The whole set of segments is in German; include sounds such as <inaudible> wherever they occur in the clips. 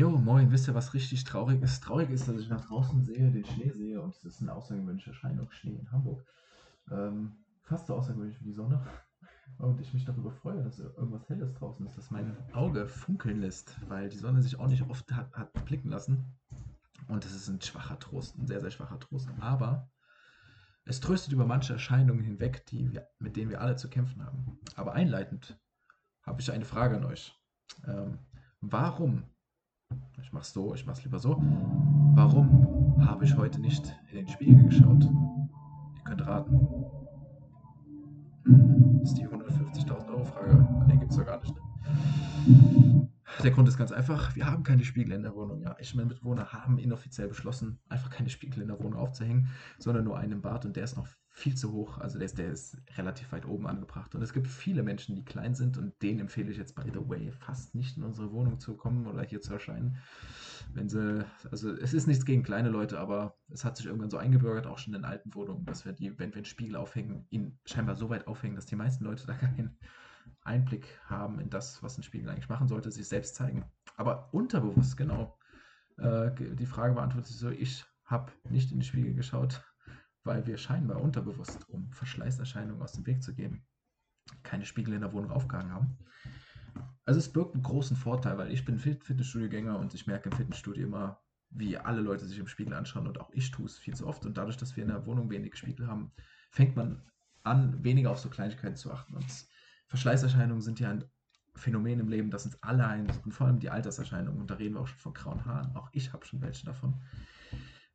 Jo, moin, wisst ihr, was richtig traurig ist? Traurig ist, dass ich nach draußen sehe, den Schnee sehe und es ist eine außergewöhnliche Erscheinung, Schnee in Hamburg. Ähm, fast so außergewöhnlich wie die Sonne. <laughs> Und ich mich darüber freue, dass irgendwas Helles draußen ist, das mein Auge funkeln lässt, weil die Sonne sich auch nicht oft hat, hat blicken lassen. Und das ist ein schwacher Trost, ein sehr, sehr schwacher Trost. Aber es tröstet über manche Erscheinungen hinweg, die wir, mit denen wir alle zu kämpfen haben. Aber einleitend habe ich eine Frage an euch. Ähm, warum ich mach's so, ich mach's lieber so. Warum habe ich heute nicht in den Spiegel geschaut? Ihr könnt raten. Das ist die 150.000 Euro Frage. Nee, gibt's doch gar nicht. Ne? Der Grund ist ganz einfach, wir haben keine Spiegel in der Wohnung. Ja, ich meine Mitbewohner haben inoffiziell beschlossen, einfach keine Spiegel in der Wohnung aufzuhängen, sondern nur einen im Bad und der ist noch viel zu hoch. Also der ist, der ist relativ weit oben angebracht. Und es gibt viele Menschen, die klein sind und denen empfehle ich jetzt, by the way, fast nicht in unsere Wohnung zu kommen oder hier zu erscheinen. Wenn sie, also es ist nichts gegen kleine Leute, aber es hat sich irgendwann so eingebürgert, auch schon in alten Wohnungen, dass wir die, wenn wir einen Spiegel aufhängen, ihn scheinbar so weit aufhängen, dass die meisten Leute da keinen Einblick haben in das, was ein Spiegel eigentlich machen sollte, sich selbst zeigen. Aber unterbewusst, genau. Äh, die Frage beantwortet sich so, ich habe nicht in den Spiegel geschaut, weil wir scheinbar unterbewusst, um Verschleißerscheinungen aus dem Weg zu gehen, keine Spiegel in der Wohnung aufgehangen haben. Also es birgt einen großen Vorteil, weil ich bin Fitnessstudio-Gänger und ich merke im Fitnessstudio immer, wie alle Leute sich im Spiegel anschauen und auch ich tue es viel zu oft. Und dadurch, dass wir in der Wohnung wenig Spiegel haben, fängt man an, weniger auf so Kleinigkeiten zu achten. Und Verschleißerscheinungen sind ja ein Phänomen im Leben, das uns alle heimsucht und vor allem die Alterserscheinungen. Und da reden wir auch schon von grauen Haaren. Auch ich habe schon welche davon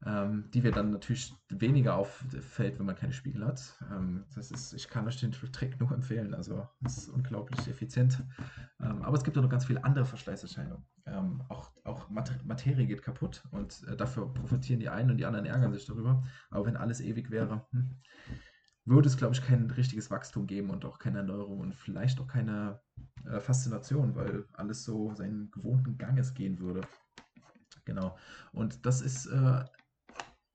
ähm, die wir dann natürlich weniger auffällt, wenn man keine Spiegel hat. Ähm, das ist, ich kann euch den Trick nur empfehlen, also es ist unglaublich effizient. Ähm, aber es gibt auch noch ganz viele andere Verschleißerscheinungen. Ähm, auch, auch Materie geht kaputt und äh, dafür profitieren die einen und die anderen ärgern sich darüber. Aber wenn alles ewig wäre, hm, würde es, glaube ich, kein richtiges Wachstum geben und auch keine Erneuerung und vielleicht auch keine äh, Faszination, weil alles so seinen gewohnten Ganges gehen würde. Genau. Und das ist äh,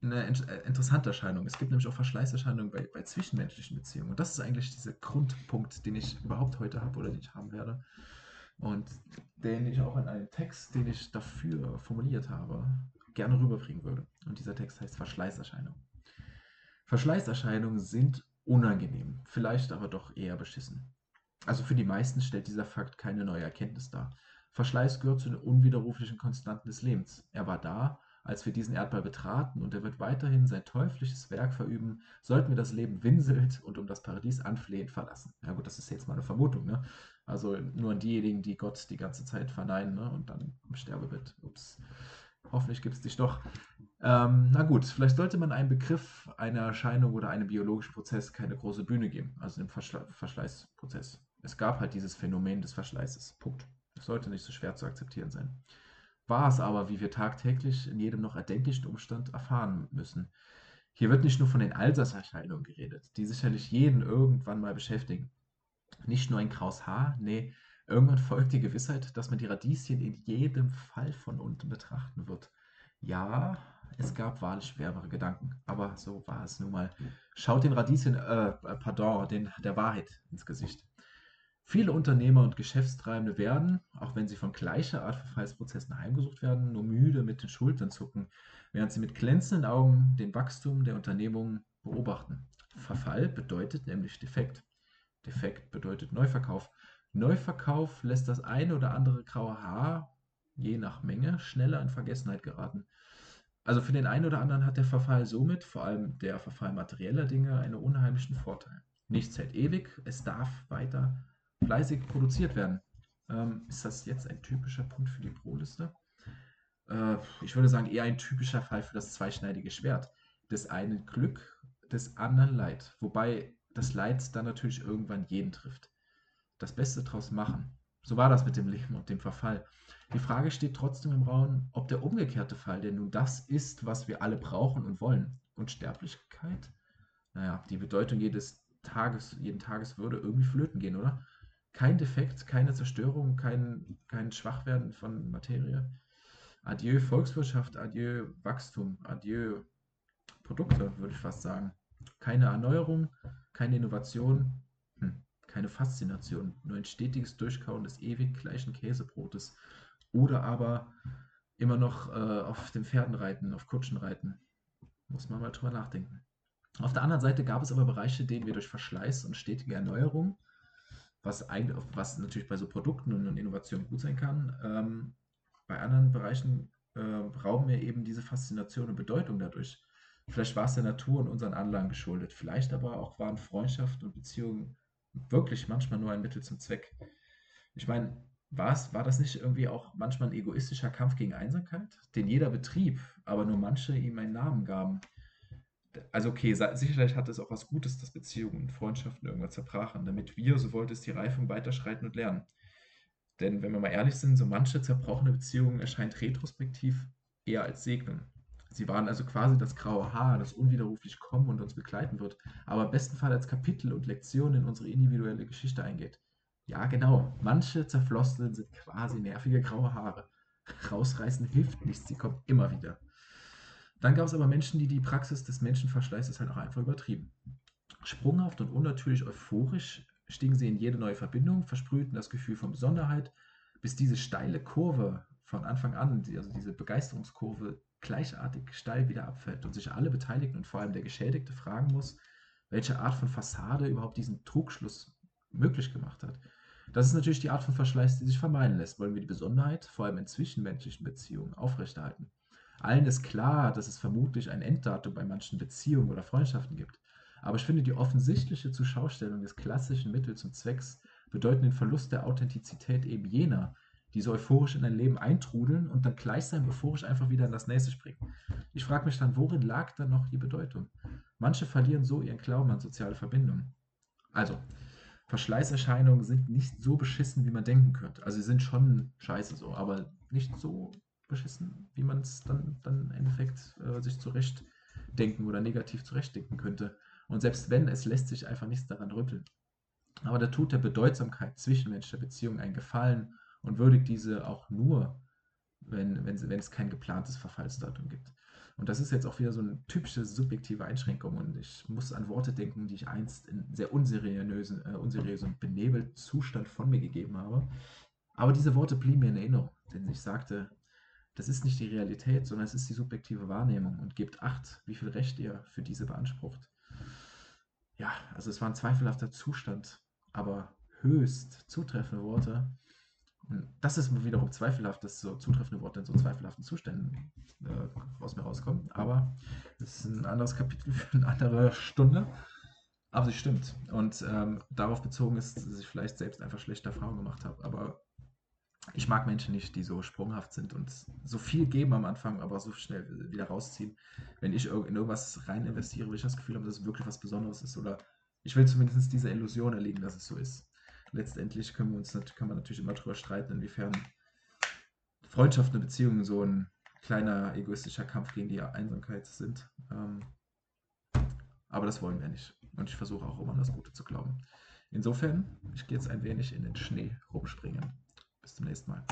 eine äh, interessante Erscheinung. Es gibt nämlich auch Verschleißerscheinungen bei, bei zwischenmenschlichen Beziehungen. Und das ist eigentlich dieser Grundpunkt, den ich überhaupt heute habe oder den ich haben werde. Und den ich auch in einem Text, den ich dafür formuliert habe, gerne rüberbringen würde. Und dieser Text heißt Verschleißerscheinung. Verschleißerscheinungen sind unangenehm, vielleicht aber doch eher beschissen. Also für die meisten stellt dieser Fakt keine neue Erkenntnis dar. Verschleiß gehört zu den unwiderruflichen Konstanten des Lebens. Er war da als wir diesen Erdball betraten, und er wird weiterhin sein teuflisches Werk verüben, sollten wir das Leben winselt und um das Paradies anflehend verlassen. Ja gut, das ist jetzt mal eine Vermutung, ne? Also nur an diejenigen, die Gott die ganze Zeit verneinen, ne? Und dann im Sterbebett. Ups. Hoffentlich gibt es dich doch. Ähm, na gut, vielleicht sollte man einem Begriff, einer Erscheinung oder einem biologischen Prozess keine große Bühne geben, also dem Verschle Verschleißprozess. Es gab halt dieses Phänomen des Verschleißes. Punkt. Das sollte nicht so schwer zu akzeptieren sein war es aber, wie wir tagtäglich in jedem noch erdenklichen Umstand erfahren müssen. Hier wird nicht nur von den Alterserscheinungen geredet, die sicherlich jeden irgendwann mal beschäftigen. Nicht nur ein graues Haar, nee, irgendwann folgt die Gewissheit, dass man die Radieschen in jedem Fall von unten betrachten wird. Ja, es gab wahrlich schwerere Gedanken, aber so war es nun mal. Schaut den Radieschen, äh, pardon, den, der Wahrheit ins Gesicht. Viele Unternehmer und Geschäftstreibende werden, auch wenn sie von gleicher Art Verfallsprozessen heimgesucht werden, nur müde mit den Schultern zucken, während sie mit glänzenden Augen den Wachstum der Unternehmung beobachten. Verfall bedeutet nämlich Defekt. Defekt bedeutet Neuverkauf. Neuverkauf lässt das eine oder andere graue Haar, je nach Menge, schneller in Vergessenheit geraten. Also für den einen oder anderen hat der Verfall somit, vor allem der Verfall materieller Dinge, einen unheimlichen Vorteil. Nichts hält ewig, es darf weiter fleißig produziert werden. Ähm, ist das jetzt ein typischer Punkt für die Pro-Liste? Äh, ich würde sagen, eher ein typischer Fall für das zweischneidige Schwert. Des einen Glück, des anderen Leid. Wobei das Leid dann natürlich irgendwann jeden trifft. Das Beste draus machen. So war das mit dem Leben und dem Verfall. Die Frage steht trotzdem im Raum, ob der umgekehrte Fall, der nun das ist, was wir alle brauchen und wollen. Unsterblichkeit? Naja, die Bedeutung jedes Tages, jeden Tages würde irgendwie flöten gehen, oder? kein Defekt, keine Zerstörung, kein, kein Schwachwerden von Materie. Adieu Volkswirtschaft, adieu Wachstum, adieu Produkte, würde ich fast sagen. Keine Erneuerung, keine Innovation, hm, keine Faszination, nur ein stetiges Durchkauen des ewig gleichen Käsebrotes. Oder aber immer noch äh, auf den Pferden reiten, auf Kutschen reiten. Muss man mal drüber nachdenken. Auf der anderen Seite gab es aber Bereiche, denen wir durch Verschleiß und stetige Erneuerung, was, eigentlich, was natürlich bei so Produkten und Innovationen gut sein kann, ähm, bei anderen Bereichen äh, rauben wir eben diese Faszination und Bedeutung dadurch. Vielleicht war es der Natur und unseren Anlagen geschuldet. Vielleicht aber auch waren Freundschaft und Beziehungen wirklich manchmal nur ein Mittel zum Zweck. Ich meine, war, war das nicht irgendwie auch manchmal ein egoistischer Kampf gegen Einsamkeit, den jeder betrieb, aber nur manche ihm einen Namen gaben? Also okay, sicherlich hat es auch was Gutes, dass Beziehungen und Freundschaften irgendwann zerbrachen, damit wir, so wollte es die Reifung, weiterschreiten und lernen. Denn wenn wir mal ehrlich sind, so manche zerbrochene Beziehungen erscheint retrospektiv eher als Segen. Sie waren also quasi das graue Haar, das unwiderruflich kommen und uns begleiten wird, aber im besten Fall als Kapitel und Lektion in unsere individuelle Geschichte eingeht. Ja, genau, manche Zerflossenen sind quasi nervige graue Haare. Rausreißen hilft nichts, sie kommen immer wieder. Dann gab es aber Menschen, die die Praxis des Menschenverschleißes halt auch einfach übertrieben. Sprunghaft und unnatürlich euphorisch stiegen sie in jede neue Verbindung, versprühten das Gefühl von Besonderheit, bis diese steile Kurve von Anfang an, also diese Begeisterungskurve, gleichartig steil wieder abfällt und sich alle Beteiligten und vor allem der Geschädigte fragen muss, welche Art von Fassade überhaupt diesen Trugschluss möglich gemacht hat. Das ist natürlich die Art von Verschleiß, die sich vermeiden lässt. Wollen wir die Besonderheit, vor allem in zwischenmenschlichen Beziehungen, aufrechterhalten? Allen ist klar, dass es vermutlich ein Enddatum bei manchen Beziehungen oder Freundschaften gibt. Aber ich finde, die offensichtliche Zuschaustellung des klassischen Mittels zum Zwecks bedeuten den Verlust der Authentizität eben jener, die so euphorisch in ein Leben eintrudeln und dann gleichsam euphorisch einfach wieder in das nächste springen. Ich frage mich dann, worin lag dann noch die Bedeutung? Manche verlieren so ihren Glauben an soziale Verbindungen. Also, Verschleißerscheinungen sind nicht so beschissen, wie man denken könnte. Also sie sind schon scheiße so, aber nicht so beschissen, wie man es dann, dann im Endeffekt äh, sich zurechtdenken oder negativ zurechtdenken könnte. Und selbst wenn, es lässt sich einfach nichts daran rütteln. Aber da tut der Bedeutsamkeit zwischenmenschlicher Beziehungen einen Gefallen und würdigt diese auch nur, wenn, wenn, wenn es kein geplantes Verfallsdatum gibt. Und das ist jetzt auch wieder so eine typische subjektive Einschränkung. Und ich muss an Worte denken, die ich einst in sehr unseriösen, äh, unseriösen benebelten Zustand von mir gegeben habe. Aber diese Worte blieben mir in Erinnerung, denn ich sagte, das ist nicht die Realität, sondern es ist die subjektive Wahrnehmung und gebt acht, wie viel Recht ihr für diese beansprucht. Ja, also es war ein zweifelhafter Zustand, aber höchst zutreffende Worte. Das ist wiederum zweifelhaft, dass so zutreffende Worte in so zweifelhaften Zuständen äh, aus mir rauskommen. Aber das ist ein anderes Kapitel für eine andere Stunde. Aber sie stimmt. Und ähm, darauf bezogen ist, dass ich vielleicht selbst einfach schlechte Erfahrungen gemacht habe. Aber ich mag Menschen nicht, die so sprunghaft sind und so viel geben am Anfang, aber so schnell wieder rausziehen. Wenn ich in irgendwas rein investiere, will ich das Gefühl haben, dass es wirklich was Besonderes ist. Oder ich will zumindest diese Illusion erleben, dass es so ist letztendlich können wir uns kann man natürlich immer darüber streiten, inwiefern Freundschaften und Beziehungen so ein kleiner egoistischer Kampf gegen die Einsamkeit sind. Ähm, aber das wollen wir nicht. Und ich versuche auch immer an das Gute zu glauben. Insofern, ich gehe jetzt ein wenig in den Schnee rumspringen. Bis zum nächsten Mal.